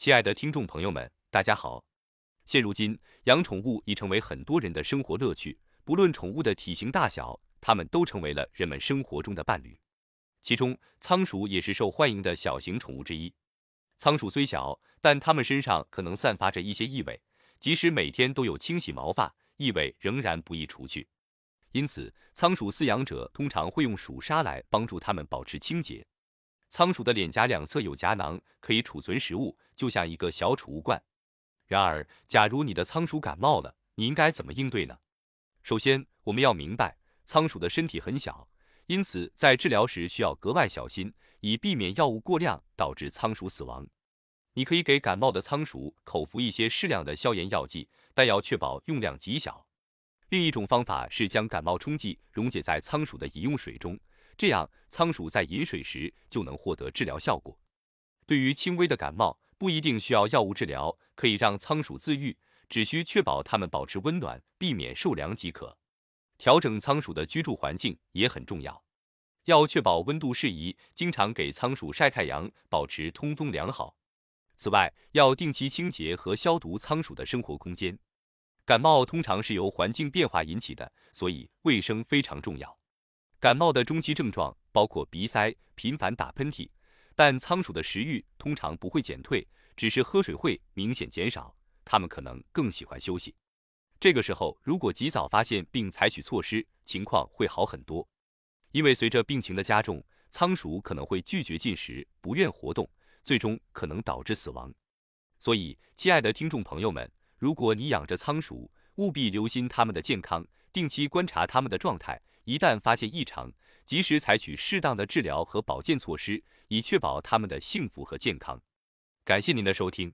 亲爱的听众朋友们，大家好。现如今，养宠物已成为很多人的生活乐趣。不论宠物的体型大小，它们都成为了人们生活中的伴侣。其中，仓鼠也是受欢迎的小型宠物之一。仓鼠虽小，但它们身上可能散发着一些异味，即使每天都有清洗毛发，异味仍然不易除去。因此，仓鼠饲养者通常会用鼠砂来帮助它们保持清洁。仓鼠的脸颊两侧有夹囊，可以储存食物，就像一个小储物罐。然而，假如你的仓鼠感冒了，你应该怎么应对呢？首先，我们要明白，仓鼠的身体很小，因此在治疗时需要格外小心，以避免药物过量导致仓鼠死亡。你可以给感冒的仓鼠口服一些适量的消炎药剂，但要确保用量极小。另一种方法是将感冒冲剂溶解在仓鼠的饮用水中。这样，仓鼠在饮水时就能获得治疗效果。对于轻微的感冒，不一定需要药物治疗，可以让仓鼠自愈，只需确保它们保持温暖，避免受凉即可。调整仓鼠的居住环境也很重要，要确保温度适宜，经常给仓鼠晒太阳，保持通风良好。此外，要定期清洁和消毒仓鼠的生活空间。感冒通常是由环境变化引起的，所以卫生非常重要。感冒的中期症状包括鼻塞、频繁打喷嚏，但仓鼠的食欲通常不会减退，只是喝水会明显减少。它们可能更喜欢休息。这个时候，如果及早发现并采取措施，情况会好很多。因为随着病情的加重，仓鼠可能会拒绝进食、不愿活动，最终可能导致死亡。所以，亲爱的听众朋友们，如果你养着仓鼠，务必留心它们的健康，定期观察它们的状态。一旦发现异常，及时采取适当的治疗和保健措施，以确保他们的幸福和健康。感谢您的收听。